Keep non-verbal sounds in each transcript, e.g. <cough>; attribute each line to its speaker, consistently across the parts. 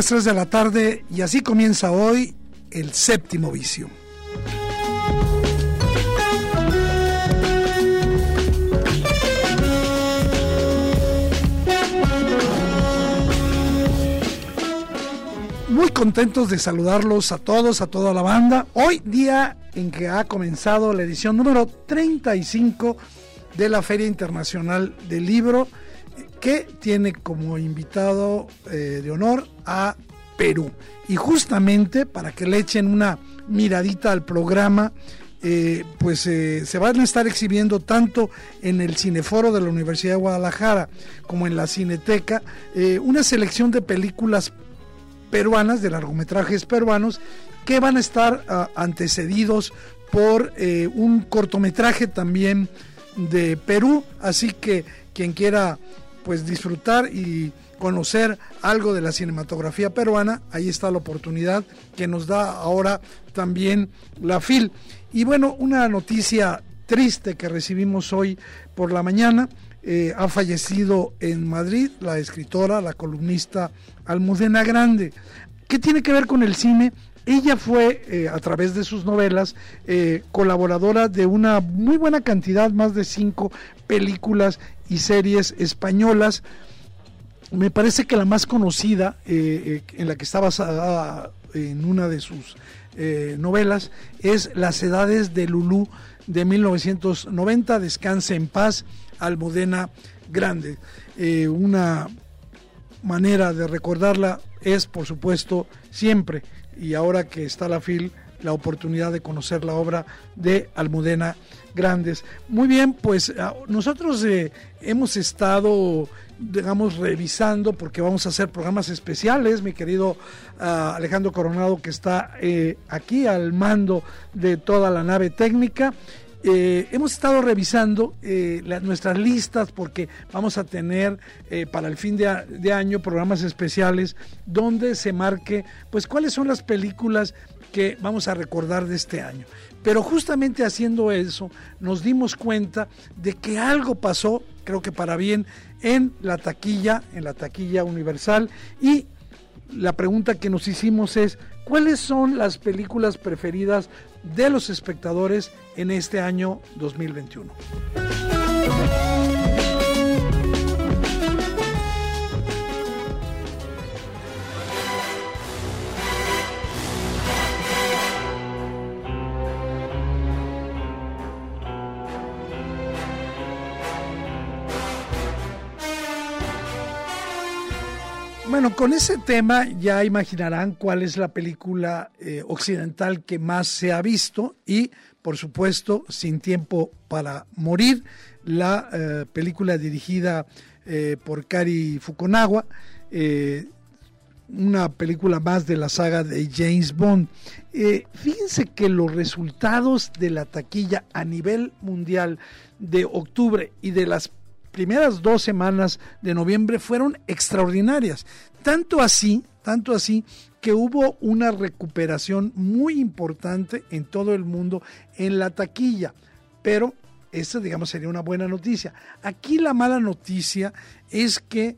Speaker 1: Las 3 de la tarde y así comienza hoy el séptimo vicio. Muy contentos de saludarlos a todos, a toda la banda. Hoy día en que ha comenzado la edición número 35 de la Feria Internacional del Libro que tiene como invitado eh, de honor a Perú. Y justamente para que le echen una miradita al programa, eh, pues eh, se van a estar exhibiendo tanto en el Cineforo de la Universidad de Guadalajara como en la Cineteca una selección de películas peruanas, de largometrajes peruanos, que van a estar ah, antecedidos por un cortometraje también de Perú, así que quien quiera pues disfrutar y conocer algo de la cinematografía peruana, ahí está la oportunidad que nos da ahora también la FIL. Y bueno, una noticia triste que recibimos hoy por la mañana, eh, ha fallecido en Madrid la escritora, la columnista Almudena Grande. ¿Qué tiene que ver con el cine? Ella fue, eh, a través de sus novelas, eh, colaboradora de una muy buena cantidad, más de cinco películas y series españolas. Me parece que la más conocida, eh, en la que está basada en una de sus novelas, es Las Edades de Lulú de 1990, Descanse en paz, Almudena Grande. una manera de recordarla es, por supuesto, siempre y ahora que está la FIL, la oportunidad de conocer la obra de Almudena Grandes. Muy bien, pues ah, nosotros eh, hemos estado, digamos, revisando, porque vamos a hacer programas especiales, mi querido ah, Alejandro Coronado, que está eh, aquí al mando de toda la nave técnica. Eh, hemos estado revisando eh, nuestras listas porque vamos a tener eh, para el fin de, año programas especiales donde se marque pues cuáles son las películas que vamos a recordar de este año. Pero justamente haciendo eso nos dimos cuenta de que algo pasó, creo que para bien, en la taquilla, en la taquilla universal y la pregunta que nos hicimos es, ¿cuáles son las películas preferidas de los espectadores en este año 2021? Bueno, con ese tema ya imaginarán cuál es la película eh, occidental que más se ha visto y, por supuesto, Sin tiempo para morir, la eh, película dirigida eh, por Kari Fukunaga, una película más de la saga de James Bond. fíjense que los resultados de la taquilla a nivel mundial de octubre y de las primeras dos semanas de noviembre fueron extraordinarias. Tanto así, tanto así que hubo una recuperación muy importante en todo el mundo en la taquilla. Pero esa, digamos, sería una buena noticia. Aquí la mala noticia es que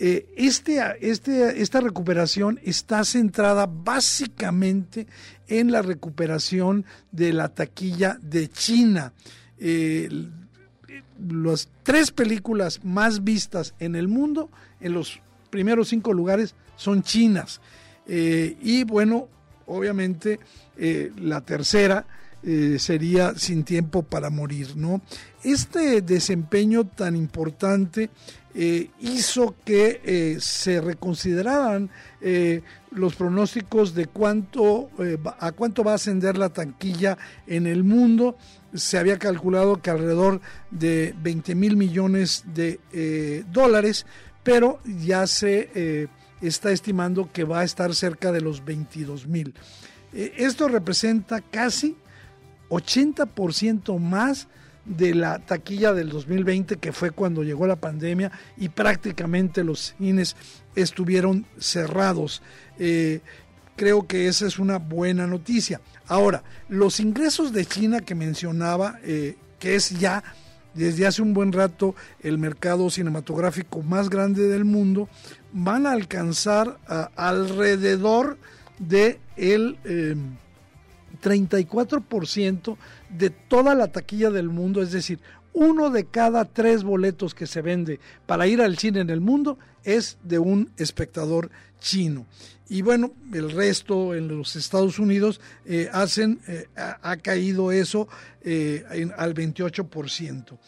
Speaker 1: eh, este, este, esta recuperación está centrada básicamente en la recuperación de la taquilla de China. Eh, las tres películas más vistas en el mundo, en los primeros cinco lugares, son chinas. Eh, y bueno, obviamente eh, la tercera eh, sería Sin tiempo para morir, ¿no? Este desempeño tan importante hizo que se reconsideraran los pronósticos de cuánto a cuánto va a ascender la tanquilla en el mundo. Se había calculado que alrededor de 20 mil millones de dólares, pero ya se está estimando que va a estar cerca de los 22 mil. esto representa casi 80% más de la taquilla del 2020, que fue cuando llegó la pandemia y prácticamente los cines estuvieron cerrados. Eh, creo que esa es una buena noticia. Ahora, los ingresos de China que mencionaba, eh, que es ya desde hace un buen rato el mercado cinematográfico más grande del mundo, van a alcanzar alrededor de el... Eh, 34% de toda la taquilla del mundo, es decir, uno de cada tres boletos que se vende para ir al cine en el mundo es de un espectador chino. Y bueno, el resto en los Estados Unidos eh, hacen, eh, ha, caído eso eh, al 28%.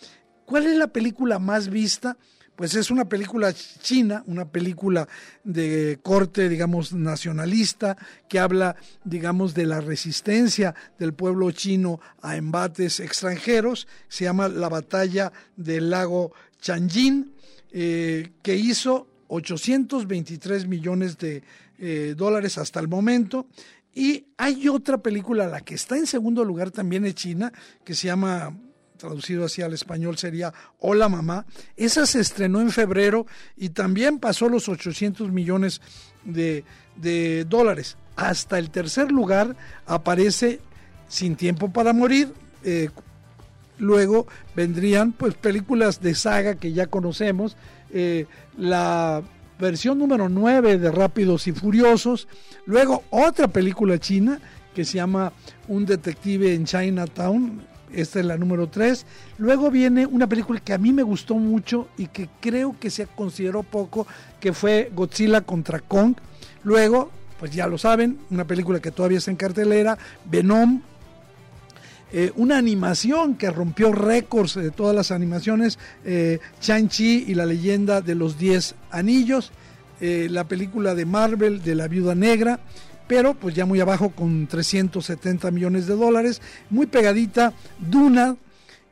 Speaker 1: ¿Cuál es la película más vista? pues es una película china, una película de corte, digamos, nacionalista, que habla, digamos, de la resistencia del pueblo chino a embates extranjeros. Se llama La batalla del lago Chanjin, eh, que hizo 823 millones de eh, dólares hasta el momento. Y hay otra película, la que está en segundo lugar también es china, que se llama traducido así al español sería Hola Mamá. Esa se estrenó en febrero y también pasó los 800 millones de, dólares. Hasta el tercer lugar aparece Sin Tiempo para Morir. Eh, luego vendrían pues películas de saga que ya conocemos. Eh, la versión número 9 de Rápidos y Furiosos. Luego otra película china que se llama Un detective en Chinatown, esta es la número 3. Luego viene una película que a mí me gustó mucho y que creo que se consideró poco, que fue Godzilla contra Kong. Luego, pues ya lo saben, una película que todavía está en cartelera, Venom. Eh, una animación que rompió récords de todas las animaciones, eh, Shang-Chi y la leyenda de los 10 anillos, eh, la película de Marvel de la viuda negra, pero pues ya muy abajo con 370 millones de dólares, muy pegadita, Duna,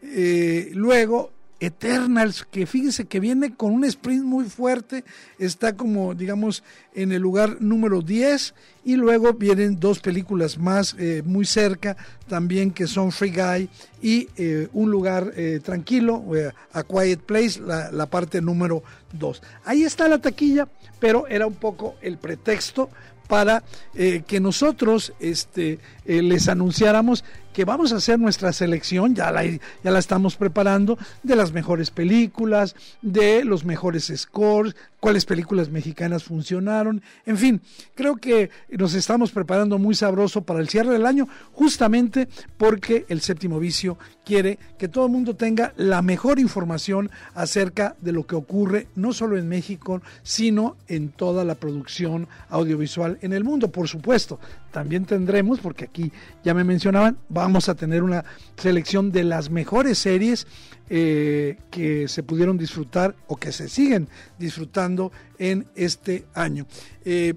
Speaker 1: eh, luego Eternals, que fíjense que viene con un sprint muy fuerte, está como digamos en el lugar número 10 y luego vienen dos películas más eh, muy cerca también que son Free Guy y eh, Un lugar tranquilo, A Quiet Place, la, la parte número 2. Ahí está la taquilla, pero era un poco el pretexto para eh, que nosotros este, eh, les anunciáramos que vamos a hacer nuestra selección, ya la, ya la estamos preparando, de las mejores películas, de los mejores scores, cuáles películas mexicanas funcionaron, en fin, creo que nos estamos preparando muy sabroso para el cierre del año, justamente porque el séptimo vicio quiere que todo el mundo tenga la mejor información acerca de lo que ocurre no solo en México, sino en toda la producción audiovisual en el mundo, por supuesto. También tendremos, porque aquí ya me mencionaban, vamos a tener una selección de las mejores series eh, que se pudieron disfrutar o que se siguen disfrutando en este año. Eh,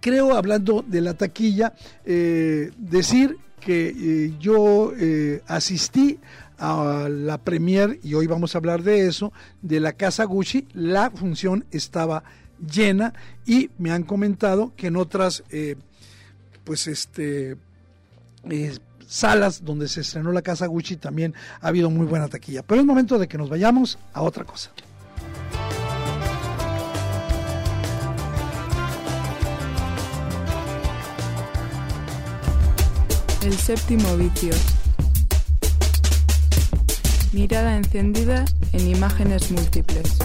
Speaker 1: creo, hablando de la taquilla, eh, decir que yo asistí a la premier, y hoy vamos a hablar de eso, de la Casa Gucci, la función estaba llena y me han comentado que en otras pues este eh, salas donde se estrenó la casa Gucci también ha habido muy buena taquilla. Pero es momento de que nos vayamos a otra cosa.
Speaker 2: El séptimo vicio. Mirada encendida en imágenes múltiples.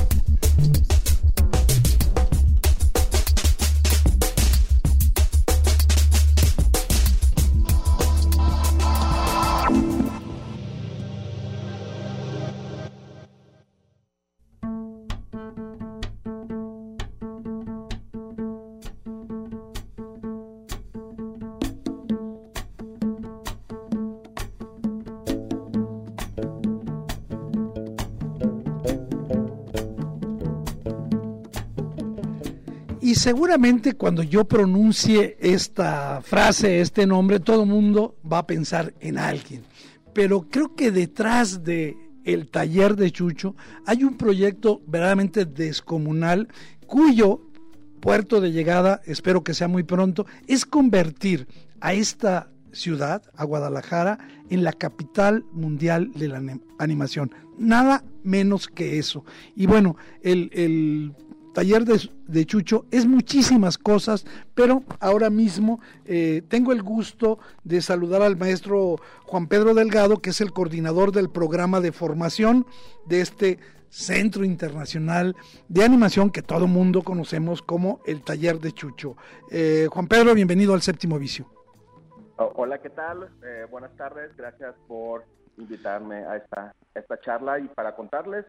Speaker 1: Seguramente cuando yo pronuncie esta frase, este nombre, todo el mundo va a pensar en alguien. Pero creo que detrás de el taller de Chucho hay un proyecto verdaderamente descomunal cuyo puerto de llegada, espero que sea muy pronto, es convertir a esta ciudad, a Guadalajara, en la capital mundial de la animación. Nada menos que eso. Y bueno, el, taller de, Chucho es muchísimas cosas, pero ahora mismo eh, tengo el gusto de saludar al maestro Juan Pedro Delgado, que es el coordinador del programa de formación de este Centro Internacional de Animación que todo mundo conocemos como el Taller de Chucho. Eh, Juan Pedro, bienvenido al Séptimo Vicio.
Speaker 3: Oh, hola, ¿qué tal? Eh, buenas tardes, gracias por invitarme a esta, charla y para contarles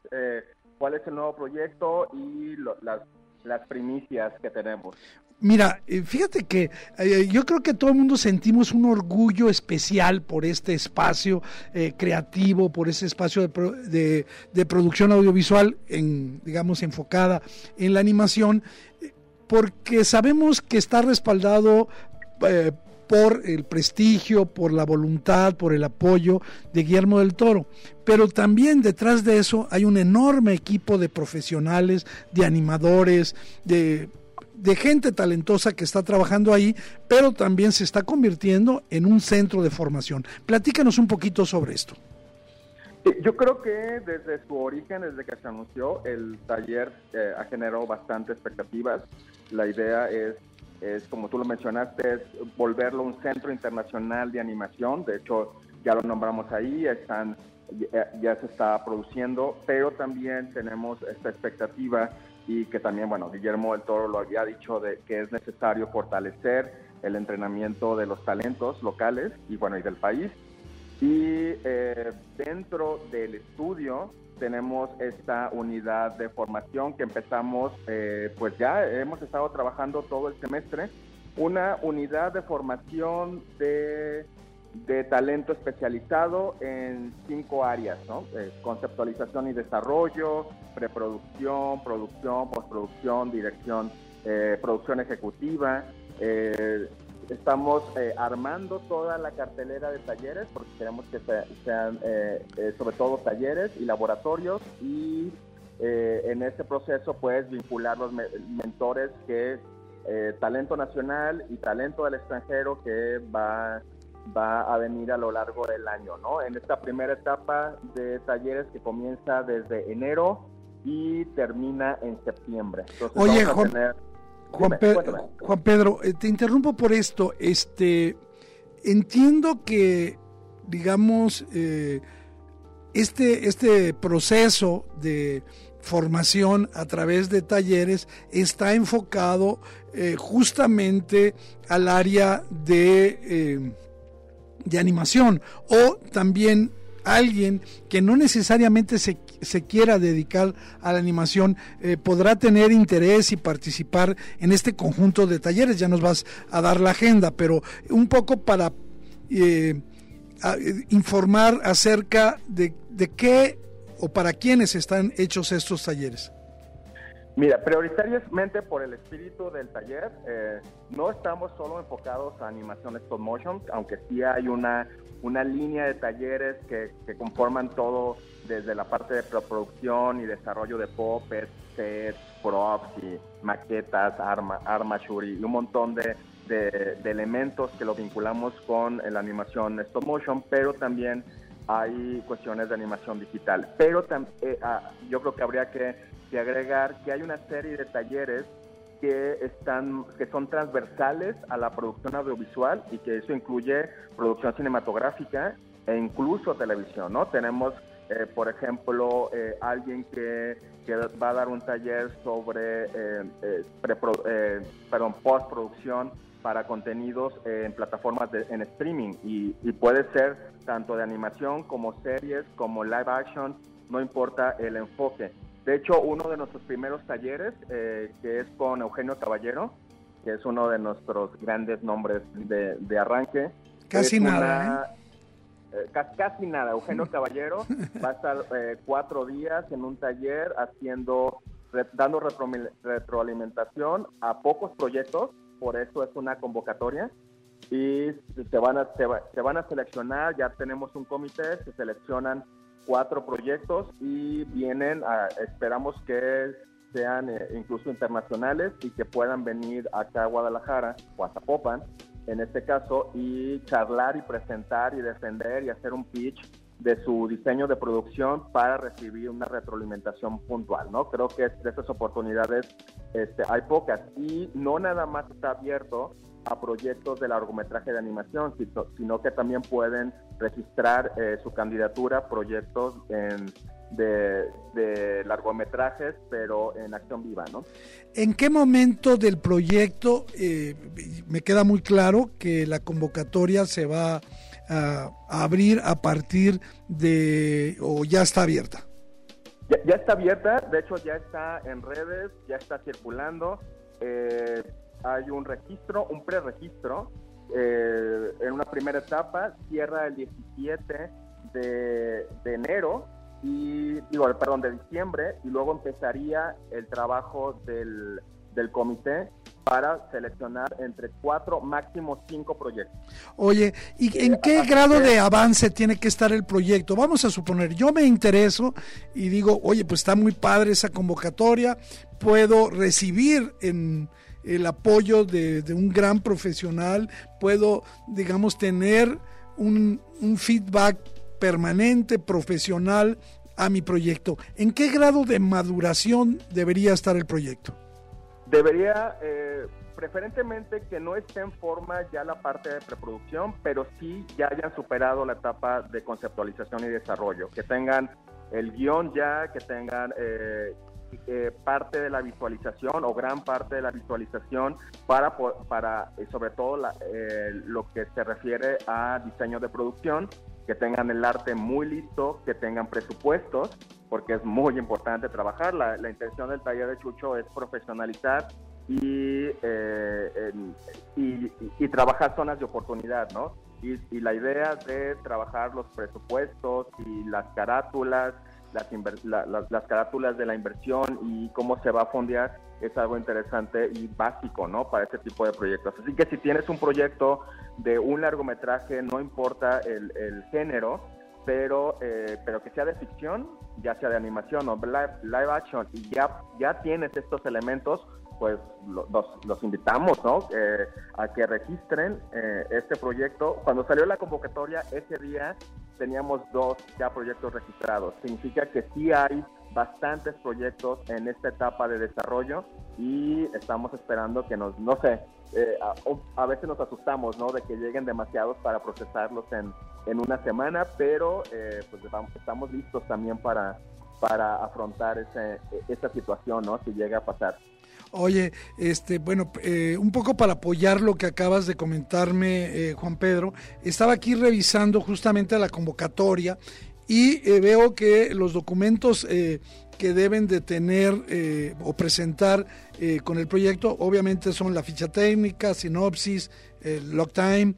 Speaker 3: cuál es el nuevo proyecto y las, las primicias que tenemos.
Speaker 1: Mira, eh, fíjate que yo creo que todo el mundo sentimos un orgullo especial por este espacio creativo, por ese espacio de, de, producción audiovisual, en, digamos, enfocada en la animación, porque sabemos que está respaldado por el prestigio, por la voluntad, por el apoyo de Guillermo del Toro. Pero también detrás de eso hay un enorme equipo de profesionales, de animadores, de, gente talentosa que está trabajando ahí, pero también se está convirtiendo en un centro de formación. Platícanos un poquito sobre esto.
Speaker 3: Yo creo que desde su origen, desde que se anunció, el taller eh, ha generado bastante expectativas. La idea es es como tú lo mencionaste, es volverlo un centro internacional de animación. De hecho, ya lo nombramos ahí, están, ya, se está produciendo, pero también tenemos esta expectativa y que también, bueno, Guillermo del Toro lo había dicho de que es necesario fortalecer el entrenamiento de los talentos locales y bueno, y del país. Y eh, dentro del estudio tenemos esta unidad de formación que empezamos, eh, pues ya hemos estado trabajando todo el semestre, una unidad de formación de, de talento especializado en cinco áreas, ¿no? Eh, conceptualización y desarrollo, preproducción, producción, postproducción, dirección, eh, producción ejecutiva, Estamos eh, armando toda la cartelera de talleres porque queremos que sean eh, eh, sobre todo talleres y laboratorios y en este proceso pues vincular los mentores que talento nacional y talento del extranjero que va va a venir a lo largo del año, ¿no? En esta primera etapa de talleres que comienza desde enero y termina en septiembre.
Speaker 1: Oye, Juan, Pedro, eh, te interrumpo por esto. Este, entiendo que, digamos, eh, este, este proceso de formación a través de talleres está enfocado eh, justamente al área de, de animación o también alguien que no necesariamente se, quiera dedicar a la animación eh, podrá tener interés y participar en este conjunto de talleres. Ya nos vas a dar la agenda, pero un poco para eh, informar acerca de, de qué o para quiénes están hechos estos talleres.
Speaker 3: Mira, prioritariamente por el espíritu del taller, eh, no estamos solo enfocados a animación stop motion, aunque sí hay una, una línea de talleres que, conforman todo desde la parte de producción y desarrollo de popes, sets, props y maquetas, arma, armature y un montón de, de, elementos que lo vinculamos con la animación stop motion, pero también hay cuestiones de animación digital. Pero eh, ah, yo creo que habría que que agregar que hay una serie de talleres que están que son transversales a la producción audiovisual y que eso incluye producción cinematográfica e incluso televisión, ¿no? Tenemos, eh, por ejemplo, eh, alguien que, va a dar un taller sobre eh, perdón, postproducción para contenidos en plataformas de, en streaming y puede ser tanto de animación como series, como live action, no importa el enfoque. De hecho, uno de nuestros primeros talleres, eh, que es con Eugenio Caballero, que es uno de nuestros grandes nombres de, arranque.
Speaker 1: Casi nada.
Speaker 3: ¿eh? Eh, casi, nada. Eugenio <laughs> Caballero va a estar cuatro días en un taller haciendo dando retroalimentación a pocos proyectos, por eso es una convocatoria y se van a se, van a seleccionar, ya tenemos un comité, se seleccionan cuatro proyectos y vienen, a, esperamos que sean eh, incluso internacionales y que puedan venir acá a Guadalajara o a Zapopan, en este caso, y charlar y presentar y defender y hacer un pitch de su diseño de producción para recibir una retroalimentación puntual, ¿no? Creo que de esas oportunidades este, hay pocas y no nada más está abierto a proyectos de largometraje de animación, sino que también pueden registrar eh, su candidatura proyectos de, largometrajes, pero en acción viva, ¿no?
Speaker 1: ¿En qué momento del proyecto eh, me queda muy claro que la convocatoria se va a, abrir a partir de, o ya está abierta?
Speaker 3: Ya, está abierta, de hecho ya está en redes, ya está circulando. Eh, hay un registro, un preregistro. Eh, en una primera etapa cierra el 17 de, enero y digo, perdón, de diciembre y luego empezaría el trabajo del, del comité para seleccionar entre cuatro, máximo cinco proyectos.
Speaker 1: Oye, ¿y en qué grado de avance tiene que estar el proyecto? Vamos a suponer, yo me intereso y digo, oye, pues está muy padre esa convocatoria, puedo recibir en el apoyo de, un gran profesional, puedo, digamos, tener un, feedback permanente, profesional a mi proyecto. ¿En qué grado de maduración debería estar el proyecto?
Speaker 3: Debería, eh, preferentemente que no esté en forma ya la parte de preproducción, pero sí ya hayan superado la etapa de conceptualización y desarrollo, que tengan el guion ya, que tengan eh, eh, parte de la visualización o gran parte de la visualización para, para sobre todo lo que se refiere a diseño de producción, que tengan el arte muy listo, que tengan presupuestos porque es muy importante trabajar. La, intención del taller de Chucho es profesionalizar y, eh, y, trabajar zonas de oportunidad, ¿no? Y, la idea de trabajar los presupuestos y las carátulas, las, las carátulas de la inversión y cómo se va a fondear es algo interesante y básico, ¿no? Para este tipo de proyectos. Así que si tienes un proyecto de un largometraje, no importa el, el género, pero, eh, pero que sea de ficción, ya sea de animación o live, action, y ya, ya tienes estos elementos, pues los, invitamos ¿no? Eh, a que registren eh, este proyecto. Cuando salió la convocatoria, ese día teníamos dos ya proyectos registrados. Significa que sí hay bastantes proyectos en esta etapa de desarrollo y estamos esperando que nos, no sé, eh, a, veces nos asustamos, ¿no? De que lleguen demasiados para procesarlos en, en una semana, pero eh, pues estamos listos también para, para afrontar ese, esa situación, ¿no? Si llega a pasar.
Speaker 1: Oye, este, bueno, eh, un poco para apoyar lo que acabas de comentarme, Juan Pedro, estaba aquí revisando justamente la convocatoria y veo que los documentos que deben de tener eh, o presentar eh, con el proyecto obviamente son la ficha técnica, sinopsis, el log time,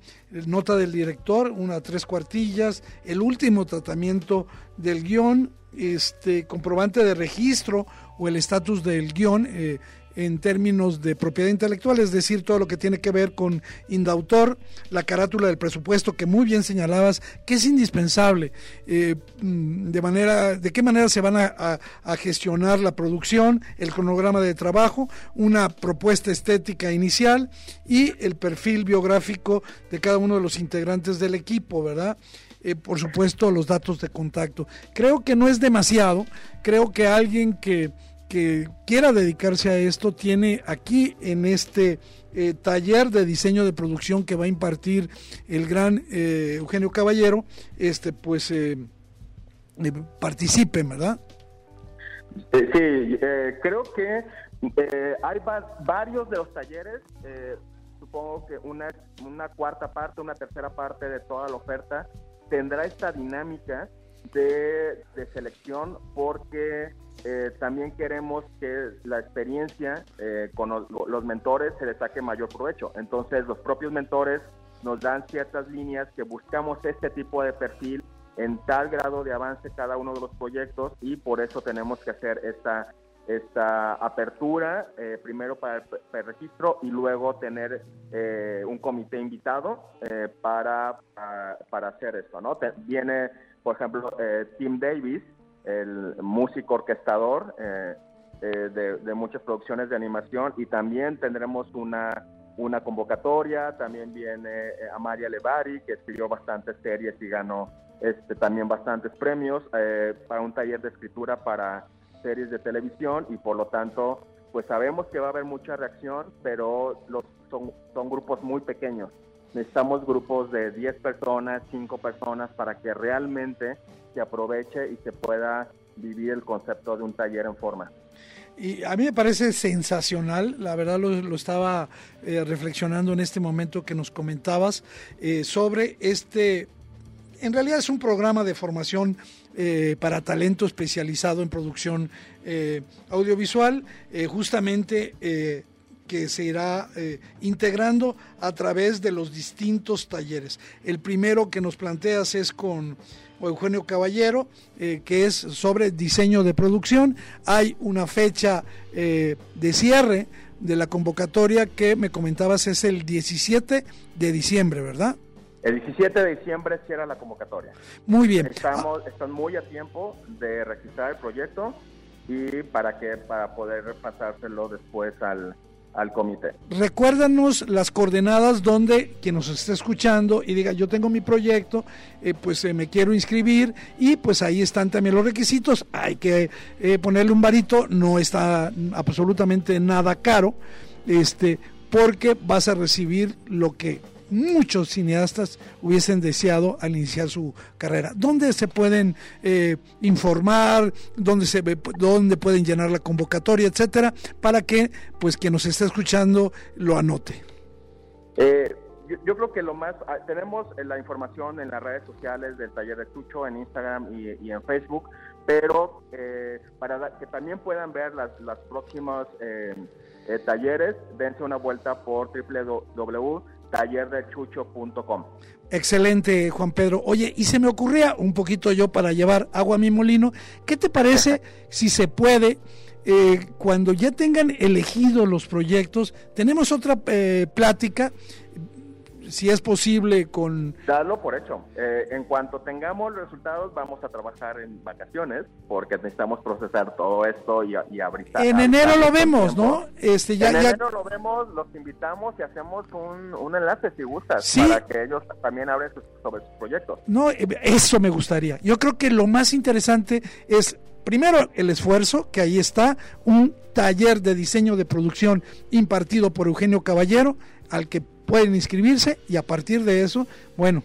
Speaker 1: nota del director, una tres cuartillas, el último tratamiento del guion, este comprobante de registro o el estatus del guion, eh, en términos de propiedad intelectual, es decir, todo lo que tiene que ver con Indautor, la carátula del presupuesto que muy bien señalabas, que es indispensable, eh, mm, de manera, de qué manera se van a, gestionar la producción, el cronograma de trabajo, una propuesta estética inicial y el perfil biográfico de cada uno de los integrantes del equipo, ¿verdad? Eh, por supuesto, los datos de contacto. Creo que no es demasiado, creo que alguien que que quiera dedicarse a esto tiene aquí en este eh, taller de diseño de producción que va a impartir el gran eh, Eugenio Caballero, este pues eh, participen, ¿verdad?
Speaker 3: Sí, creo que hay varios de los talleres, supongo que una, una cuarta parte, una tercera parte de toda la oferta tendrá esta dinámica de, selección porque eh, también queremos que la experiencia eh, con los, mentores se le saque mayor provecho. Entonces, los propios mentores nos dan ciertas líneas que buscamos este tipo de perfil en tal grado de avance cada uno de los proyectos y por eso tenemos que hacer esta, esta apertura, eh, primero para el registro y luego tener eh, un comité invitado eh, para, para, hacer esto. ¿no? viene, por ejemplo, Tim Davis, el músico orquestador de, muchas producciones de animación, y también tendremos una, una convocatoria. También viene Amaria Levari, que escribió bastantes series y ganó este, también bastantes premios para un taller de escritura para series de televisión y por lo tanto pues sabemos que va a haber mucha reacción, pero los, son, son grupos muy pequeños. Necesitamos grupos de 10 personas, 5 personas para que realmente se aproveche y se pueda vivir el concepto de un taller en forma.
Speaker 1: Y a mí me parece sensacional, la verdad lo, estaba eh, reflexionando en este momento que nos comentabas eh, sobre este, en realidad es un programa de formación eh, para talento especializado en producción audiovisual, justamente que se irá integrando a través de los distintos talleres. El primero que nos planteas es con Eugenio Caballero, que es sobre diseño de producción. Hay una fecha de cierre de la convocatoria que me comentabas es el 17 de diciembre, ¿verdad?
Speaker 3: El 17 de diciembre cierra la convocatoria.
Speaker 1: Muy bien.
Speaker 3: Estamos, están muy a tiempo de registrar el proyecto y para que para poder pasárselo después al, al comité.
Speaker 1: Recuérdanos las coordenadas donde quien nos esté escuchando y diga yo tengo mi proyecto, eh, pues eh, me quiero inscribir y pues ahí están también los requisitos. Hay que eh, ponerle un varito, no está absolutamente nada caro, este, porque vas a recibir lo que muchos cineastas hubiesen deseado al iniciar su carrera. ¿Dónde se pueden eh, informar? ¿Dónde, se, ¿Dónde pueden llenar la convocatoria, etcétera? Para que, pues, quien nos esté escuchando lo anote.
Speaker 3: Eh, yo, creo que lo más, ah, tenemos eh, la información en las redes sociales del taller de Tucho, en Instagram y, en Facebook, pero para que también puedan ver las, las próximas talleres, dense una vuelta por www tallerdechucho.com.
Speaker 1: Excelente, Juan Pedro. Oye, y se me ocurría un poquito yo para llevar agua a mi molino. ¿Qué te parece <laughs> si se puede, eh, cuando ya tengan elegidos los proyectos, tenemos otra eh, plática si es posible con...
Speaker 3: Dalo por hecho. Eh, en cuanto tengamos los resultados, vamos a trabajar en vacaciones, porque necesitamos procesar todo esto y, y abrir...
Speaker 1: En enero lo vemos, ¿no? Este,
Speaker 3: ya, en enero lo vemos, los invitamos y hacemos un, un enlace, si gustas, para que ellos también hablen sobre sus proyectos.
Speaker 1: No, eh, eso me gustaría. Yo creo que lo más interesante es Primero, el esfuerzo, que ahí está, un taller de diseño de producción impartido por Eugenio Caballero, al que pueden inscribirse y a partir de eso, bueno,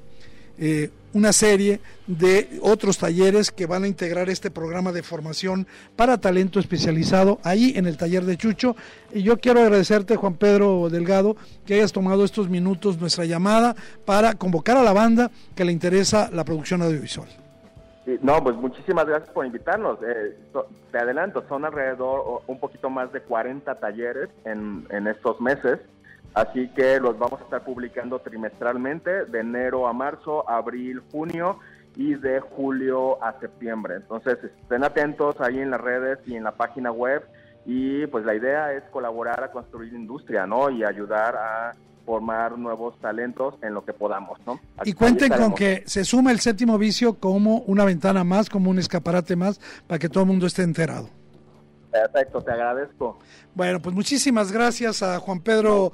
Speaker 1: eh, una serie de otros talleres que van a integrar este programa de formación para talento especializado ahí en el taller de Chucho. Y yo quiero agradecerte, Juan Pedro Delgado, que hayas tomado estos minutos nuestra llamada para convocar a la banda que le interesa la producción audiovisual.
Speaker 3: no, pues muchísimas gracias por invitarnos. Eh, te adelanto, son alrededor un poquito más de 40 talleres en, en estos meses Así que los vamos a estar publicando trimestralmente, de enero a marzo, abril, junio y de julio a septiembre. Entonces estén atentos ahí en las redes y en la página web y pues la idea es colaborar a construir industria, ¿no? Y ayudar a formar nuevos talentos en lo que podamos, ¿no?
Speaker 1: y cuenten con que se suma el séptimo vicio como una ventana más, como un escaparate más, para que todo el mundo esté enterado.
Speaker 3: Perfecto, te agradezco.
Speaker 1: Bueno, pues muchísimas gracias a Juan Pedro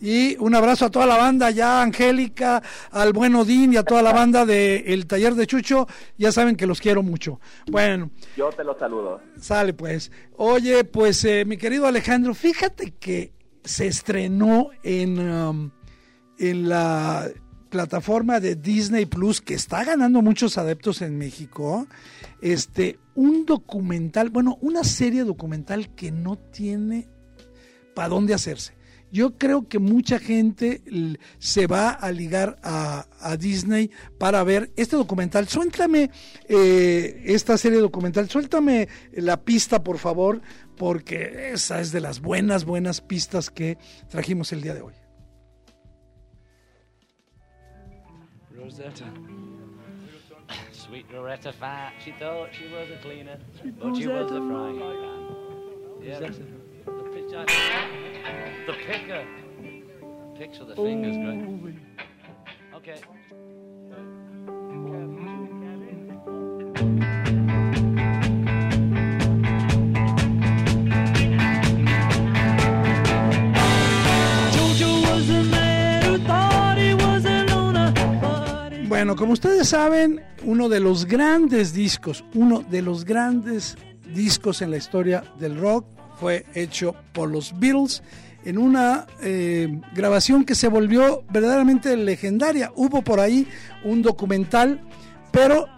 Speaker 1: y un abrazo a toda la banda, ya Angélica, al buen Odín y a toda la banda del taller de Chucho. Ya saben que los quiero mucho. Bueno.
Speaker 3: Yo te los saludo.
Speaker 1: Sale pues. Oye, pues eh, mi querido Alejandro, fíjate que se estrenó en, um, en la plataforma de Disney Plus que está ganando muchos adeptos en México, este, un documental, bueno, una serie documental que no tiene para dónde hacerse. Yo creo que mucha gente se va a ligar a, Disney para ver este documental. Suéltame eh, esta serie documental, suéltame la pista, por favor, porque esa es de las buenas, buenas pistas que trajimos el día de hoy. Rosetta. <sighs> Sweet Loretta Fat, she thought she was a cleaner, but she was a frying pan.
Speaker 4: Yeah, the, the pitch. The picker. Picks with the fingers, great. Okay.
Speaker 1: Bueno, como ustedes saben, uno de los grandes discos, uno de los grandes discos en la historia del rock fue hecho por los Beatles en una eh, grabación que se volvió verdaderamente legendaria. Hubo por ahí un documental, pero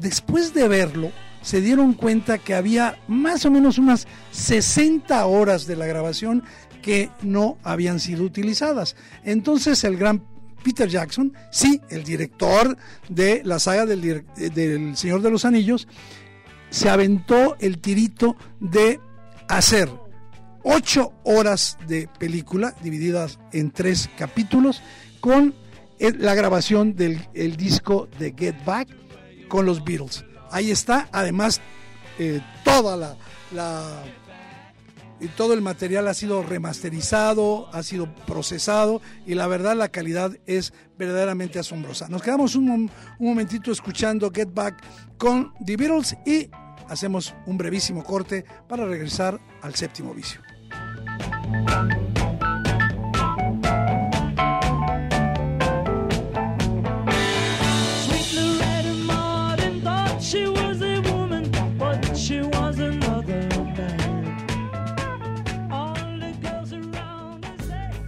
Speaker 1: después de verlo se dieron cuenta que había más o menos unas 60 horas de la grabación que no habían sido utilizadas. Entonces el gran Peter Jackson, sí, el director de la saga del, del Señor de los Anillos, se aventó el tirito de hacer ocho horas de película divididas en tres capítulos con la grabación del el disco de Get Back con los Beatles. Ahí está, además eh, toda la y todo el material ha sido remasterizado, ha sido procesado y la verdad la calidad es verdaderamente asombrosa. Nos quedamos un, momentito escuchando Get Back con The Beatles y hacemos un brevísimo corte para regresar al séptimo vicio.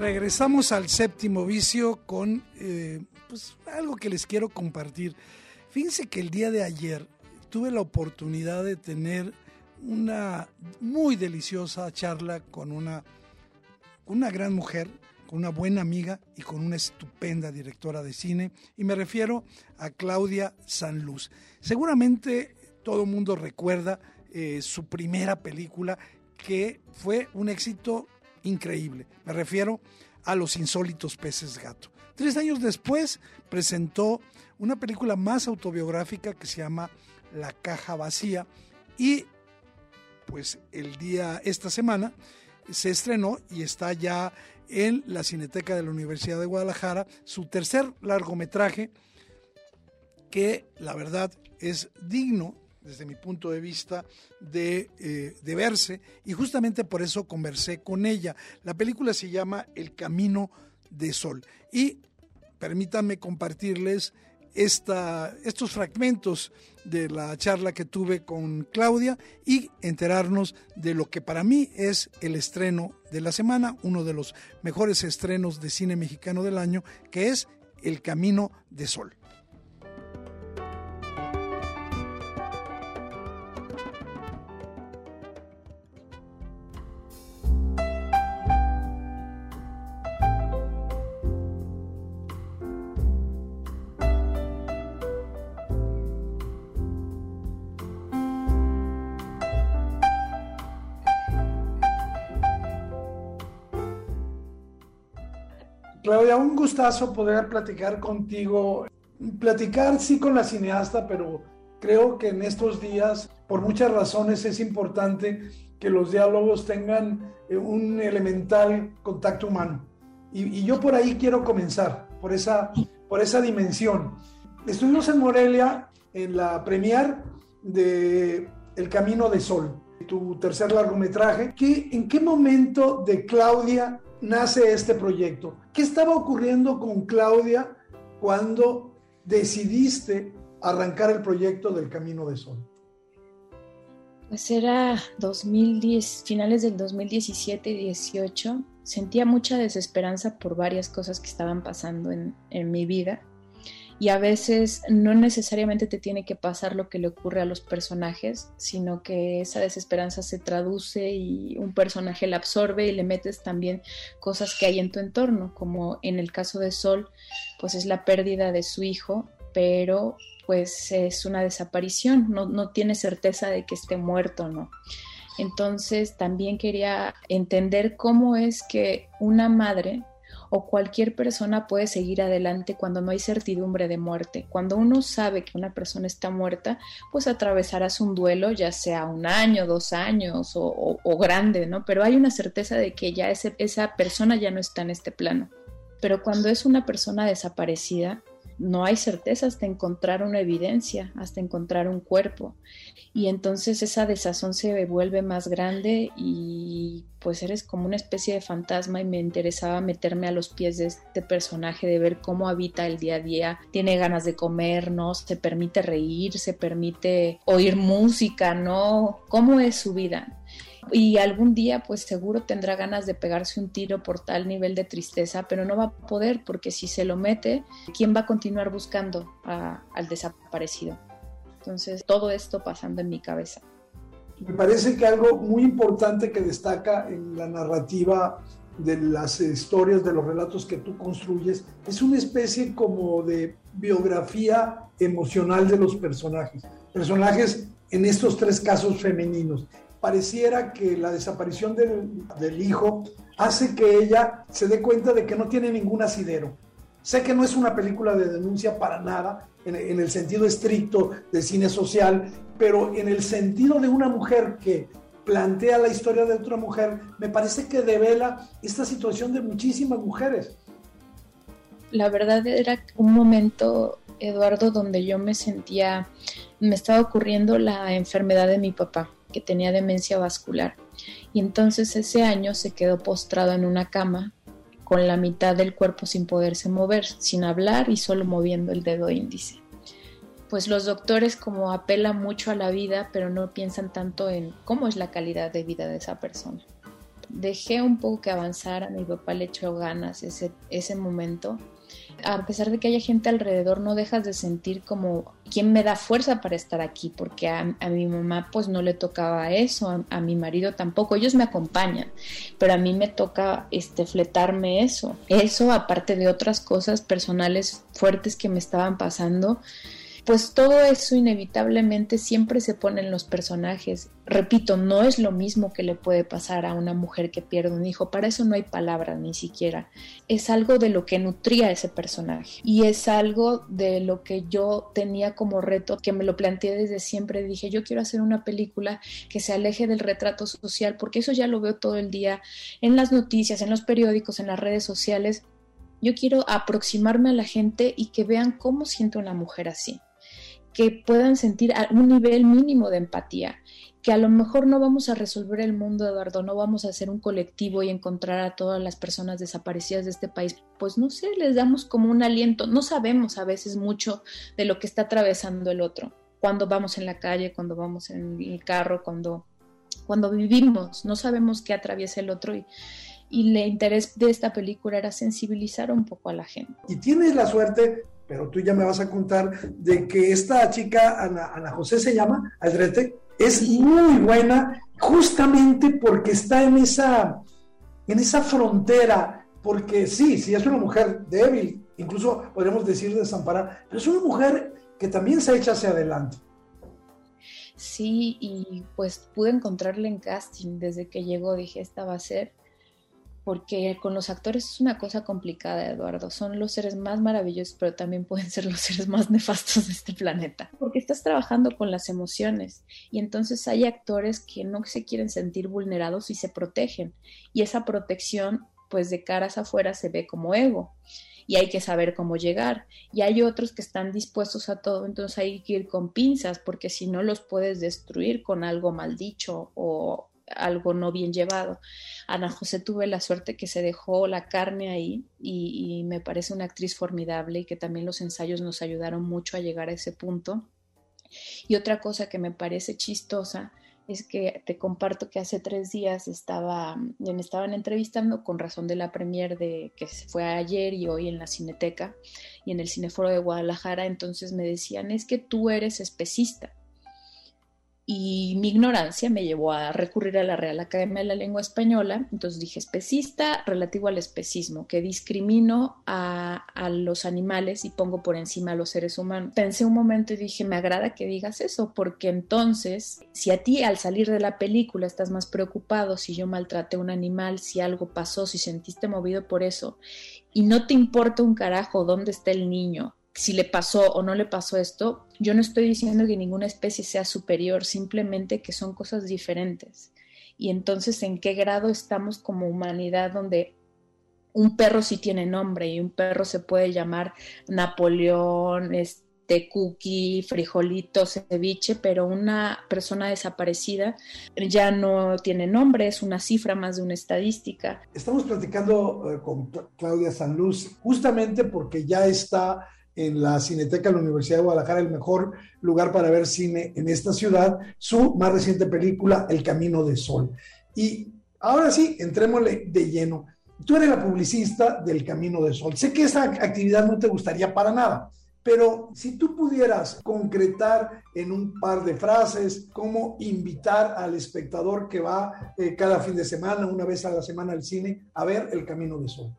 Speaker 1: Regresamos al séptimo vicio con eh, pues, algo que les quiero compartir. Fíjense que el día de ayer tuve la oportunidad de tener una muy deliciosa charla con una, una gran mujer, con una buena amiga y con una estupenda directora de cine. Y me refiero a Claudia Sanluz. Seguramente todo el mundo recuerda eh, su primera película que fue un éxito increíble. Me refiero a Los insólitos peces gato. Tres años después presentó una película más autobiográfica que se llama La caja vacía y pues el día, esta semana, se estrenó y está ya en la Cineteca de la Universidad de Guadalajara su tercer largometraje que la verdad es digno desde mi punto de vista, de, eh, de, verse y justamente por eso conversé con ella. La película se llama El Camino de Sol y permítanme compartirles esta, estos fragmentos de la charla que tuve con Claudia y enterarnos de lo que para mí es el estreno de la semana, uno de los mejores estrenos de cine mexicano del año, que es El Camino de Sol. Un gustazo poder platicar contigo, platicar sí con la cineasta, pero creo que en estos días, por muchas razones, es importante que los diálogos tengan eh, un elemental contacto humano. Y, yo por ahí quiero comenzar, por esa, por esa dimensión. Estuvimos en Morelia en la premier de El Camino de Sol, tu tercer largometraje. ¿Qué, ¿En qué momento de Claudia nace este proyecto. ¿Qué estaba ocurriendo con Claudia cuando decidiste arrancar el proyecto del Camino de Sol?
Speaker 5: Pues era 2010, finales del 2017 y 18. Sentía mucha desesperanza por varias cosas que estaban pasando en, en mi vida y a veces no necesariamente te tiene que pasar lo que le ocurre a los personajes, sino que esa desesperanza se traduce y un personaje la absorbe y le metes también cosas que hay en tu entorno, como en el caso de Sol, pues es la pérdida de su hijo, pero pues es una desaparición, no, no tiene certeza de que esté muerto o no. Entonces también quería entender cómo es que una madre o cualquier persona puede seguir adelante cuando no hay certidumbre de muerte. Cuando uno sabe que una persona está muerta, pues atravesarás un duelo, ya sea un año, dos años o, grande, ¿no? Pero hay una certeza de que ya esa persona ya no está en este plano. Pero cuando es una persona desaparecida, no hay certeza hasta encontrar una evidencia, hasta encontrar un cuerpo. Y entonces esa desazón se vuelve más grande y pues eres como una especie de fantasma y me interesaba meterme a los pies de este personaje, de ver cómo habita el día a día, tiene ganas de comer, ¿no? Se permite reír, se permite oír música, ¿no? ¿Cómo es su vida? Y algún día pues seguro tendrá ganas de pegarse un tiro por tal nivel de tristeza, pero no va a poder porque si se lo mete, ¿quién va a continuar buscando al desaparecido? Entonces, todo esto pasando en mi cabeza.
Speaker 1: Me parece que algo muy importante que destaca en la narrativa de las historias, de los relatos que tú construyes, es una especie como de biografía emocional de los personajes. Personajes en estos tres casos femeninos pareciera que la desaparición del, hijo hace que ella se dé cuenta de que no tiene ningún asidero. Sé que no es una película de denuncia para nada, en, en, el sentido estricto de cine social, pero en el sentido de una mujer que plantea la historia de otra mujer, me parece que devela esta situación de muchísimas mujeres.
Speaker 5: La verdad era un momento, Eduardo, donde yo me sentía, me estaba ocurriendo la enfermedad de mi papá que tenía demencia vascular. Y entonces ese año se quedó postrado en una cama con la mitad del cuerpo sin poderse mover, sin hablar y solo moviendo el dedo índice. Pues los doctores como apelan mucho a la vida, pero no piensan tanto en cómo es la calidad de vida de esa persona. Dejé un poco que avanzara, mi papá le echó ganas ese, ese momento a pesar de que haya gente alrededor, no dejas de sentir como quién me da fuerza para estar aquí, porque a, mi mamá pues no le tocaba eso, a, mi marido tampoco, ellos me acompañan, pero a mí me toca este fletarme eso, eso aparte de otras cosas personales fuertes que me estaban pasando, pues todo eso inevitablemente siempre se pone en los personajes. Repito, no es lo mismo que le puede pasar a una mujer que pierde un hijo, para eso no hay palabras ni siquiera. Es algo de lo que nutría ese personaje y es algo de lo que yo tenía como reto, que me lo planteé desde siempre. Dije, yo quiero hacer una película que se aleje del retrato social, porque eso ya lo veo todo el día en las noticias, en los periódicos, en las redes sociales. Yo quiero aproximarme a la gente y que vean cómo siente una mujer así que puedan sentir un nivel mínimo de empatía, que a lo mejor no vamos a resolver el mundo, Eduardo, no vamos a hacer un colectivo y encontrar a todas las personas desaparecidas de este país, pues no sé, les damos como un aliento, no sabemos a veces mucho de lo que está atravesando el otro, cuando vamos en la calle, cuando vamos en el carro, cuando, cuando vivimos, no sabemos qué atraviesa el otro y, y el interés de esta película era sensibilizar un poco a la gente.
Speaker 1: Y tienes la suerte pero tú ya me vas a contar de que esta chica, Ana, José se llama, Aldrete, es muy buena justamente porque está en esa, en esa frontera, porque sí, sí es una mujer débil, incluso podríamos decir desamparada, pero es una mujer que también se echa hacia adelante.
Speaker 5: Sí, y pues pude encontrarle en casting desde que llegó, dije, esta va a ser porque con los actores es una cosa complicada, Eduardo. Son los seres más maravillosos, pero también pueden ser los seres más nefastos de este planeta. Porque estás trabajando con las emociones y entonces hay actores que no se quieren sentir vulnerados y se protegen. Y esa protección, pues de caras afuera, se ve como ego. Y hay que saber cómo llegar. Y hay otros que están dispuestos a todo, entonces hay que ir con pinzas, porque si no los puedes destruir con algo mal dicho o algo no bien llevado. Ana José tuve la suerte que se dejó la carne ahí y, me parece una actriz formidable y que también los ensayos nos ayudaron mucho a llegar a ese punto. Y otra cosa que me parece chistosa es que te comparto que hace tres días estaba, me estaban entrevistando con razón de la premier de que fue ayer y hoy en la Cineteca y en el Cineforo de Guadalajara, entonces me decían, es que tú eres especista y mi ignorancia me llevó a recurrir a la Real Academia de la Lengua Española. Entonces dije especista relativo al especismo, que discrimino a, a, los animales y pongo por encima a los seres humanos. Pensé un momento y dije, me agrada que digas eso, porque entonces, si a ti al salir de la película estás más preocupado si yo maltraté a un animal, si algo pasó, si sentiste movido por eso, y no te importa un carajo dónde está el niño, si le pasó o no le pasó esto, yo no estoy diciendo que ninguna especie sea superior, simplemente que son cosas diferentes. Y entonces, ¿en qué grado estamos como humanidad donde un perro sí tiene nombre y un perro se puede llamar Napoleón, este cookie, frijolito, ceviche, pero una persona desaparecida ya no tiene nombre, es una cifra más de una estadística.
Speaker 1: Estamos platicando eh, con Claudia Sanluz justamente porque ya está en la Cineteca de la Universidad de Guadalajara, el mejor lugar para ver cine en esta ciudad, su más reciente película, El Camino de Sol. Y ahora sí, entrémosle de lleno. Tú eres la publicista del Camino de Sol. Sé que esa actividad no te gustaría para nada, pero si tú pudieras concretar en un par de frases cómo invitar al espectador que va eh, cada fin de semana, una vez a la semana al cine, a ver El Camino de Sol.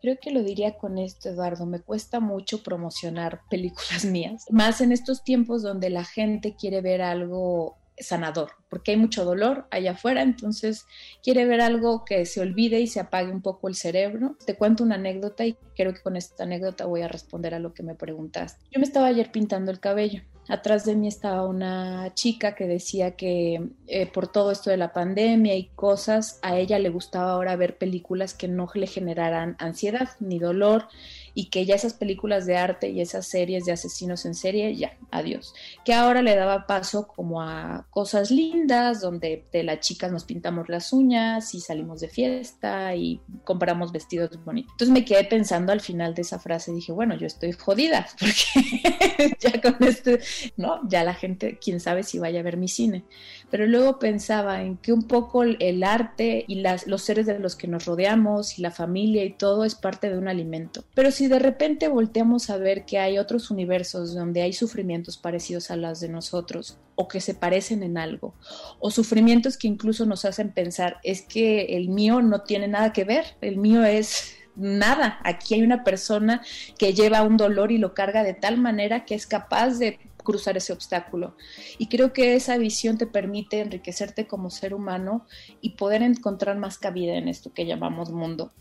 Speaker 5: Creo que lo diría con esto, Eduardo. Me cuesta mucho promocionar <laughs> películas mías, más en estos tiempos donde la gente quiere ver algo sanador, porque hay mucho dolor allá afuera, entonces quiere ver algo que se olvide y se apague un poco el cerebro. Te cuento una anécdota y creo que con esta anécdota voy a responder a lo que me preguntaste. Yo me estaba ayer pintando el cabello. Atrás de mí estaba una chica que decía que eh, por todo esto de la pandemia y cosas, a ella le gustaba ahora ver películas que no le generaran ansiedad ni dolor y que ya esas películas de arte y esas series de asesinos en serie, ya, adiós. Que ahora le daba paso como a cosas lindas, donde de las chicas nos pintamos las uñas y salimos de fiesta y compramos vestidos bonitos. Entonces me quedé pensando al final de esa frase, dije, bueno, yo estoy jodida, <laughs> porque ya con este, ¿no? Ya la gente, quién sabe si vaya a ver mi cine. Pero luego pensaba en que un poco el arte y las, los seres de los que nos rodeamos y la familia y todo es parte de un alimento. Pero si de repente volteamos a ver que hay otros universos donde hay sufrimientos parecidos a los de nosotros o que se parecen en algo, o sufrimientos que incluso nos hacen pensar, es que el mío no tiene nada que ver, el mío es nada. Aquí hay una persona que lleva un dolor y lo carga de tal manera que es capaz de cruzar ese obstáculo. Y creo que esa visión te permite enriquecerte como ser humano y poder encontrar más cabida en esto que llamamos mundo.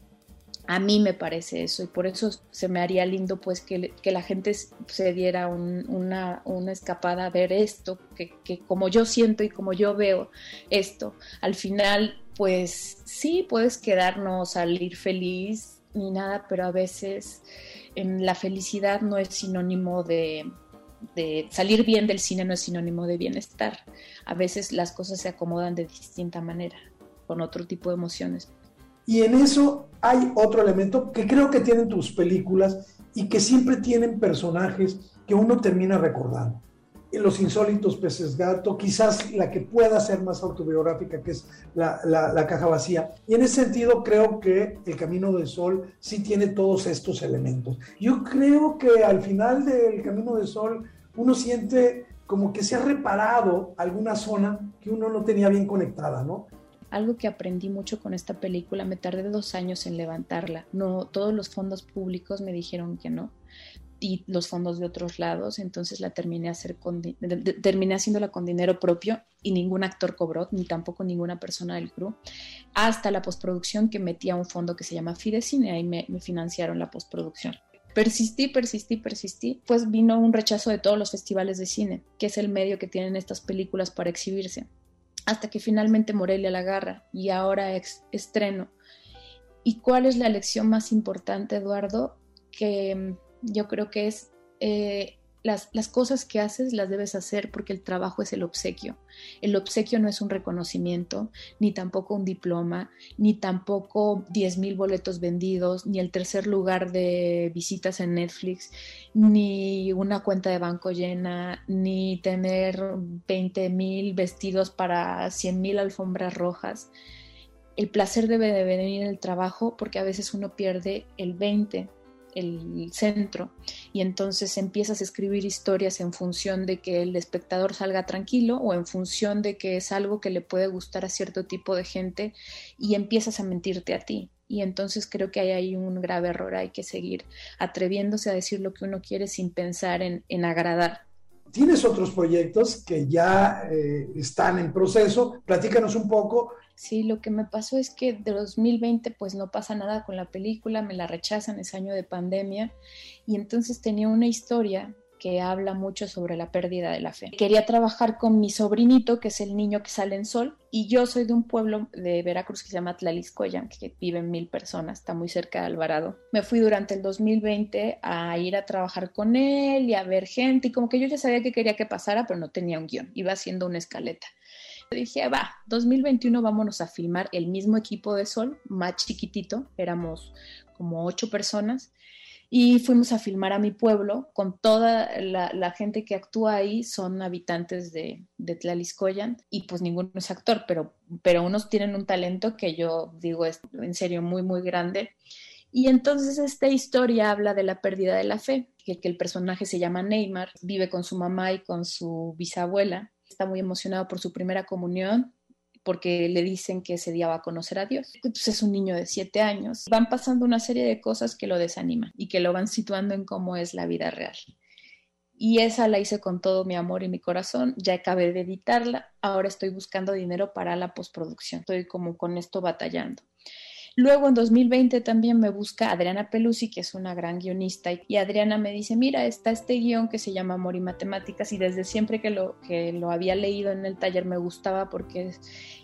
Speaker 5: A mí me parece eso y por eso se me haría lindo pues que, la gente se diera un, una, escapada a ver esto, que, como yo siento y como yo veo esto, al final pues sí, puedes quedarnos, salir feliz ni nada, pero a veces en la felicidad no es sinónimo de salir bien del cine, no es sinónimo de bienestar. A veces las cosas se acomodan de distinta manera, con otro tipo de emociones.
Speaker 1: Y en eso hay otro elemento que creo que tienen tus películas y que siempre tienen personajes que uno termina recordando. Los insólitos peces gato, quizás la que pueda ser más autobiográfica, que es la, caja vacía. Y en ese sentido creo que El Camino del Sol sí tiene todos estos elementos. Yo creo que al final del Camino del Sol uno siente como que se ha reparado alguna zona que uno no tenía bien conectada, ¿no?
Speaker 5: Algo que aprendí mucho con esta película, me tardé dos años en levantarla. No, todos los fondos públicos me dijeron que no y los fondos de otros lados, entonces la terminé, a hacer con, terminé haciéndola con dinero propio y ningún actor cobró, ni tampoco ninguna persona del crew, hasta la postproducción que metía un fondo que se llama Fidecine, ahí me, me financiaron la postproducción. Persistí, persistí, persistí, pues vino un rechazo de todos los festivales de cine, que es el medio que tienen estas películas para exhibirse hasta que finalmente Morelia la agarra y ahora ex estreno. ¿Y cuál es la lección más importante, Eduardo? Que mm, yo creo que es eh, las, las, cosas que haces las debes hacer porque el trabajo es el obsequio. El obsequio no es un reconocimiento, ni tampoco un diploma, ni tampoco 10 mil boletos vendidos, ni el tercer lugar de visitas en Netflix, ni una cuenta de banco llena, ni tener 20 mil vestidos para 100 mil alfombras rojas. El placer debe de venir en el trabajo porque a veces uno pierde el 20 el centro y entonces empiezas a escribir historias en función de que el espectador salga tranquilo o en función de que es algo que le puede gustar a cierto tipo de gente y empiezas a mentirte a ti. Y entonces creo que hay ahí un grave error, hay que seguir atreviéndose a decir lo que uno quiere sin pensar en, en agradar.
Speaker 1: Tienes otros proyectos que ya eh, están en proceso, platícanos un poco.
Speaker 5: Sí, lo que me pasó es que de 2020 pues no pasa nada con la película, me la rechazan ese año de pandemia y entonces tenía una historia que habla mucho sobre la pérdida de la fe. Quería trabajar con mi sobrinito, que es el niño que sale en sol, y yo soy de un pueblo de Veracruz que se llama Tlaliscoyan, que viven mil personas, está muy cerca de Alvarado. Me fui durante el 2020 a ir a trabajar con él y a ver gente, y como que yo ya sabía que quería que pasara, pero no tenía un guion, iba haciendo una escaleta. Dije, va, 2021 vámonos a filmar el mismo equipo de Sol, más chiquitito, éramos como ocho personas, y fuimos a filmar a mi pueblo con toda la, gente que actúa ahí, son habitantes de, de, Tlaliscoyan, y pues ninguno es actor, pero, pero unos tienen un talento que yo digo es en serio muy, muy grande. Y entonces esta historia habla de la pérdida de la fe, que, que el personaje se llama Neymar, vive con su mamá y con su bisabuela, está muy emocionado por su primera comunión porque le dicen que ese día va a conocer a Dios. Pues es un niño de siete años. Van pasando una serie de cosas que lo desaniman y que lo van situando en cómo es la vida real. Y esa la hice con todo mi amor y mi corazón. Ya acabé de editarla. Ahora estoy buscando dinero para la postproducción. Estoy como con esto batallando. Luego en 2020 también me busca Adriana Pelusi, que es una gran guionista, y Adriana me dice, mira, está este guion que se llama Amor y Matemáticas, y desde siempre que lo, que lo había leído en el taller me gustaba porque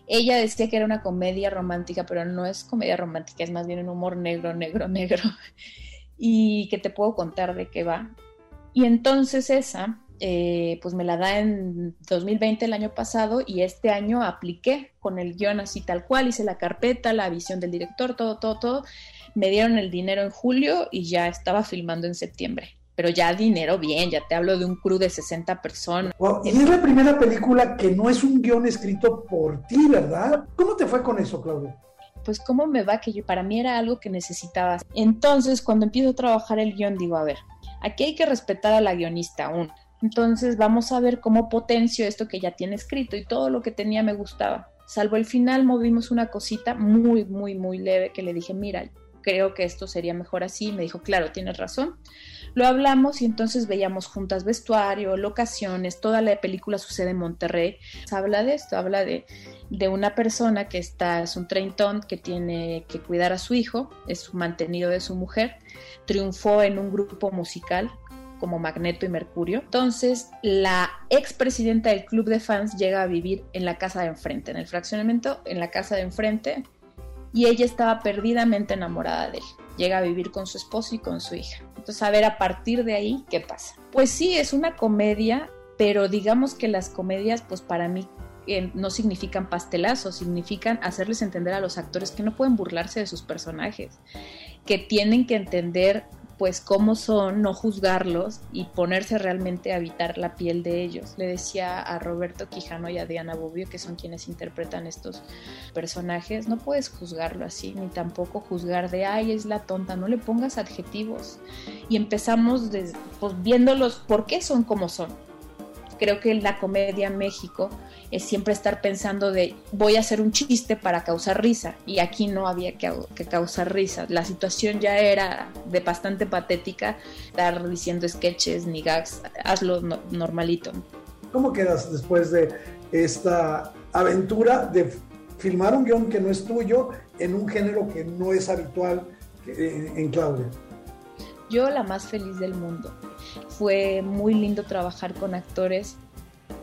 Speaker 5: ella decía que era una comedia romántica, pero no es comedia romántica, es más bien un humor negro, negro, negro, <laughs> y que te puedo contar de qué va. Y entonces esa eh, pues me la da en 2020 el año pasado y este año apliqué con el guion así tal cual, hice la carpeta, la visión del director, todo, todo, todo. Me dieron el dinero en julio y ya estaba filmando en septiembre. Pero ya dinero bien, ya te hablo de un crew de 60 personas.
Speaker 1: y es la primera película que no es un guion escrito por ti, ¿verdad? ¿Cómo te fue con eso, Claudia?
Speaker 5: pues cómo me va que yo para mí era algo que necesitaba. Entonces, cuando empiezo a trabajar el guion, digo, a ver, aquí hay que respetar a la guionista aún. Entonces vamos a ver cómo potencio esto que ya tiene escrito y todo lo que tenía me gustaba. Salvo el final movimos una cosita muy, muy, muy leve que le dije, mira, creo que esto sería mejor así. Me dijo, claro, tienes razón. Lo hablamos y entonces veíamos juntas vestuario, locaciones, toda la película sucede en Monterrey. Habla de esto, habla de, de una persona que está, es un treintón que tiene que cuidar a su hijo, es su mantenido de su mujer, triunfó en un grupo musical como Magneto y Mercurio. Entonces, la expresidenta del club de fans llega a vivir en la casa de enfrente, en el fraccionamiento, en la casa de enfrente, y ella estaba perdidamente enamorada de él. Llega a vivir con su esposo y con su hija. Entonces, a ver a partir de ahí qué pasa. Pues sí, es una comedia, pero digamos que las comedias, pues para mí eh, no significan pastelazos, significan hacerles entender a los actores que no pueden burlarse de sus personajes, que tienen que entender pues cómo son, no juzgarlos y ponerse realmente a habitar la piel de ellos. Le decía a Roberto Quijano y a Diana Bobbio, que son quienes interpretan estos personajes, no puedes juzgarlo así, ni tampoco juzgar de, ay, es la tonta, no le pongas adjetivos. Y empezamos pues, viéndolos por qué son como son creo que la comedia en México es siempre estar pensando de voy a hacer un chiste para causar risa y aquí no había que, causar risa. La situación ya era de bastante patética, estar diciendo sketches ni gags, hazlo normalito.
Speaker 1: ¿Cómo quedas después de esta aventura de filmar un guion que no es tuyo en un género que no es habitual en Claudia?
Speaker 5: Yo la más feliz del mundo. Fue muy lindo trabajar con actores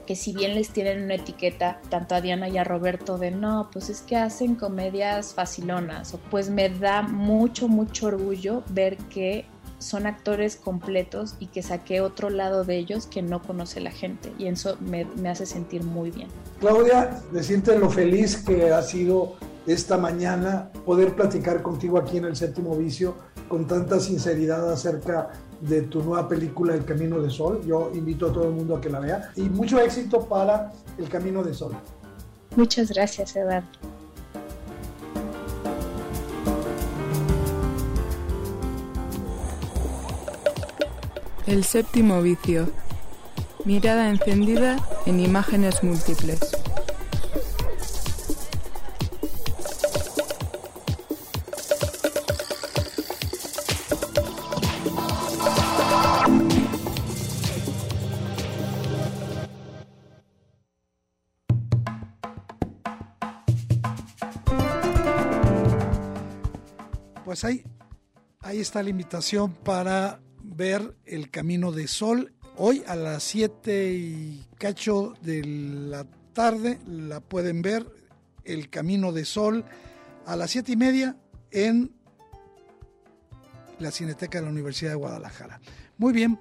Speaker 5: que si bien les tienen una etiqueta, tanto a Diana y a Roberto, de no, pues es que hacen comedias facilonas, pues me da mucho, mucho orgullo ver que son actores completos y que saqué otro lado de ellos que no conoce la gente y eso me, hace sentir muy bien.
Speaker 1: Claudia, decirte lo feliz que ha sido esta mañana poder platicar contigo aquí en el séptimo vicio con tanta sinceridad acerca de tu nueva película El Camino de Sol. Yo invito a todo el mundo a que la vea y mucho éxito para El Camino de Sol.
Speaker 5: Muchas gracias, Eduardo.
Speaker 2: El séptimo vicio. Mirada encendida en imágenes múltiples.
Speaker 1: Pues ahí, ahí está la invitación para ver El Camino de Sol. Hoy a las 7 y cacho de la tarde la pueden ver El Camino de Sol a las 7 y media en la Cineteca de la Universidad de Guadalajara. Muy bien,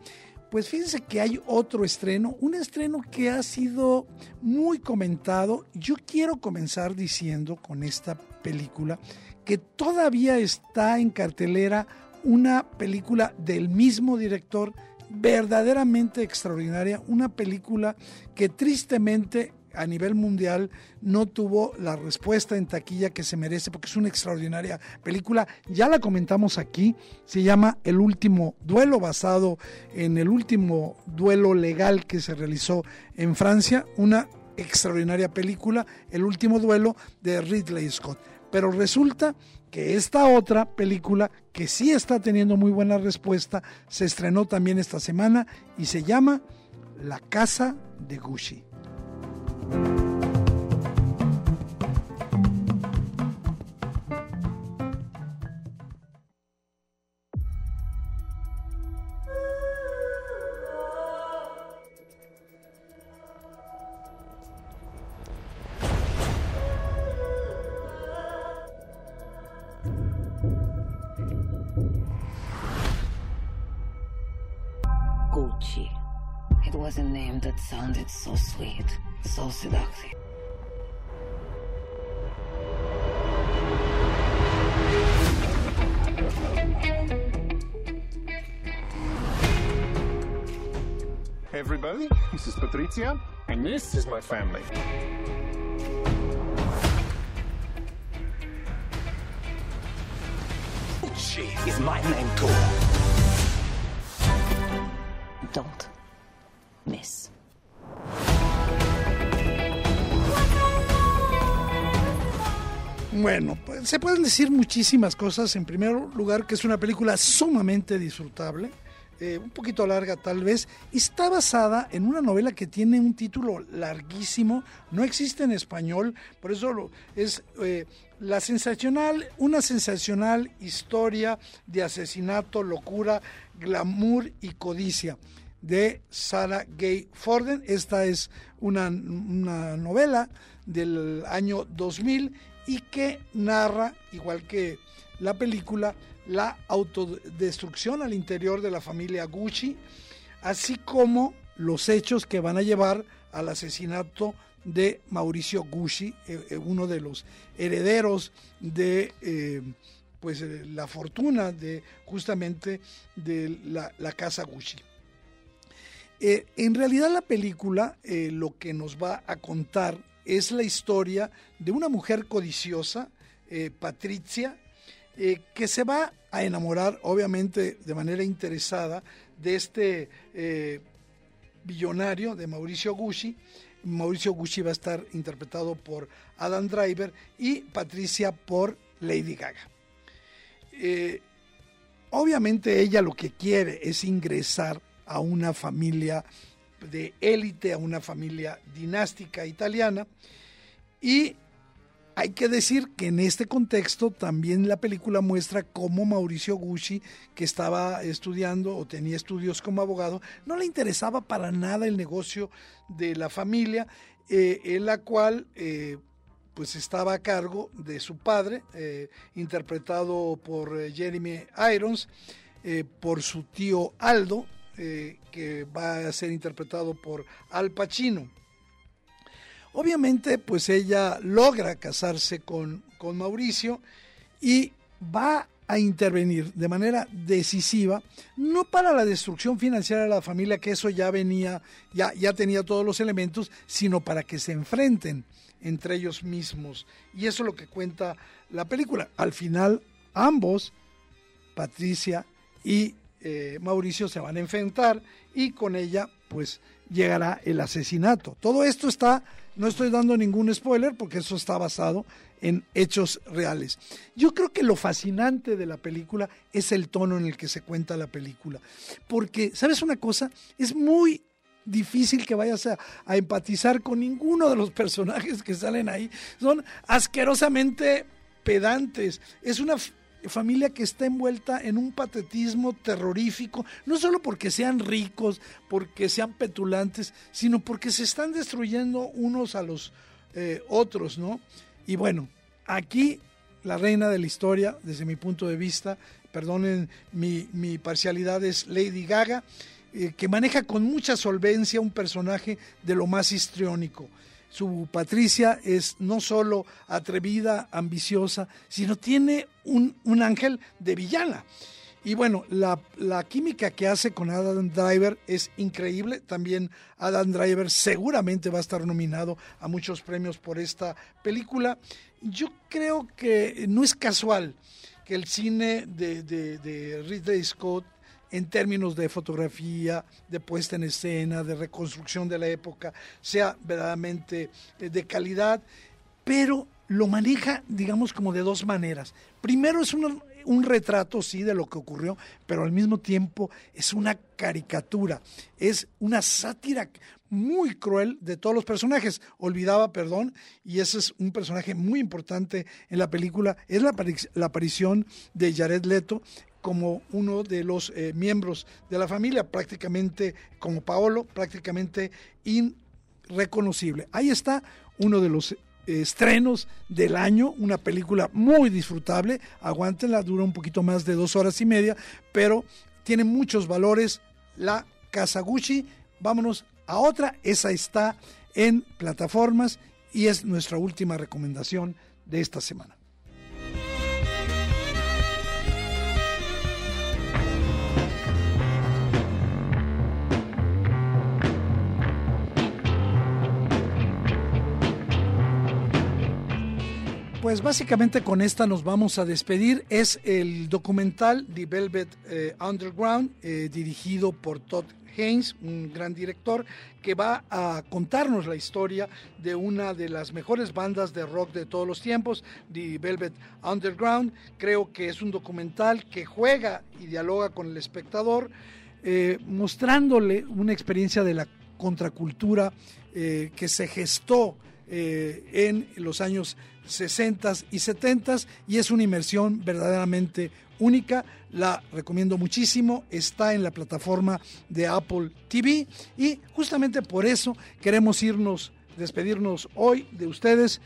Speaker 1: pues fíjense que hay otro estreno, un estreno que ha sido muy comentado. Yo quiero comenzar diciendo con esta película que todavía está en cartelera una película del mismo director verdaderamente extraordinaria, una película que tristemente a nivel mundial no tuvo la respuesta en taquilla que se merece porque es una extraordinaria película. Ya la comentamos aquí, se llama El último duelo, basado en el último duelo legal que se realizó en Francia, una extraordinaria película, El último duelo de Ridley Scott. Pero resulta que esta otra película, que sí está teniendo muy buena respuesta, se estrenó también esta semana y se llama La Casa de Gucci.
Speaker 6: It was a name that sounded so sweet,
Speaker 7: Patricia, and this is my family.
Speaker 8: Gucci is my name too.
Speaker 6: Don't miss.
Speaker 1: Bueno, pues se pueden decir muchísimas cosas. En primer lugar, que es una película sumamente disfrutable, eh, un poquito larga tal vez. Está basada en una novela que tiene un título larguísimo, no existe en español, por eso es eh, la sensacional, una sensacional historia de asesinato, locura, glamour y codicia de Sarah Gay Forden. Esta es una, una novela del año 2000 y que narra, igual que la película, la autodestrucción al interior de la familia Gucci, así como los hechos que van a llevar al asesinato de Mauricio Gucci, eh, eh, uno de los herederos de eh, pues, la fortuna de justamente de la, la casa Gucci. En realidad la película lo que nos va a contar es la historia de una mujer codiciosa, Patricia, que se va a enamorar, obviamente de manera interesada, de este eh, billonario, de Mauricio Gucci. Mauricio Gucci va a estar interpretado por Adam Driver y Patricia por Lady Gaga. Eh, obviamente ella lo que quiere es ingresar a una familia de élite, a una familia dinástica italiana. Y hay que decir que en este contexto también la película muestra cómo Mauricio Gucci, que estaba estudiando o tenía estudios como abogado, no le interesaba para nada el negocio de la familia, eh, en la cual eh, pues estaba a cargo de su padre, eh, interpretado por Jeremy Irons, por su tío Aldo, que va a ser interpretado por Al Pacino. Obviamente, pues ella logra casarse con, con Mauricio y va a intervenir de manera decisiva, no para la destrucción financiera de la familia, que eso ya venía, ya, ya tenía todos los elementos, sino para que se enfrenten entre ellos mismos. Y eso es lo que cuenta la película. Al final, ambos, Patricia y eh, Mauricio, se van a enfrentar y con ella, pues, llegará el asesinato. Todo esto está, no estoy dando ningún spoiler porque eso está basado en hechos reales. Yo creo que lo fascinante de la película es el tono en el que se cuenta la película. Porque, ¿sabes una cosa? Es muy difícil que vayas a, a, empatizar con ninguno de los personajes que salen ahí. Son asquerosamente pedantes. Es una familia que está envuelta en un patetismo terrorífico, no solo porque sean ricos, porque sean petulantes, sino porque se están destruyendo unos a los eh, otros, ¿no? Y bueno, aquí la reina de la historia, desde mi punto de vista, perdonen mi, mi parcialidad, es Lady Gaga, eh, que maneja con mucha solvencia un personaje de lo más histriónico. Su Patricia es no solo atrevida, ambiciosa, sino tiene un, un ángel de villana. Y bueno, la, la, química que hace con Adam Driver es increíble. También Adam Driver seguramente va a estar nominado a muchos premios por esta película. Yo creo que no es casual que el cine de, de, de Ridley Scott en términos de fotografía, de puesta en escena, de reconstrucción de la época, sea verdaderamente eh, de calidad, pero lo maneja, digamos, como de dos maneras. Primero es un, retrato, sí, de lo que ocurrió, pero al mismo tiempo es una caricatura, es una sátira muy cruel de todos los personajes. Olvidaba, perdón, y ese es un personaje muy importante en la película, es la aparición de Jared Leto, como uno de los eh, miembros de la familia, prácticamente como Paolo, prácticamente irreconocible. Ahí está uno de los estrenos del año, una película muy disfrutable, aguántenla, dura un poquito más de dos horas y media, pero tiene muchos valores. La Kazaguchi, vámonos a otra, esa está en plataformas y es nuestra última recomendación de esta semana. Pues básicamente con esta nos vamos a despedir. Es el documental The Velvet eh, Underground, eh, dirigido por Todd Haynes, un gran director, que va a contarnos la historia de una de las mejores bandas de rock de todos los tiempos, The Velvet Underground. Creo que es un documental que juega y dialoga con el espectador, eh, mostrándole una experiencia de la contracultura que se gestó en los años 60 y 70 y es una inmersión verdaderamente única. La recomiendo muchísimo. Está en la plataforma de Apple TV y justamente por eso queremos irnos, despedirnos hoy de ustedes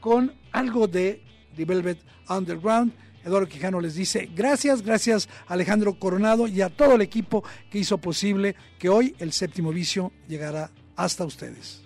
Speaker 1: con algo de The Velvet Underground. Eduardo Quijano les dice gracias, gracias a Alejandro Coronado y a todo el equipo que hizo posible que hoy el séptimo vicio llegara hasta ustedes.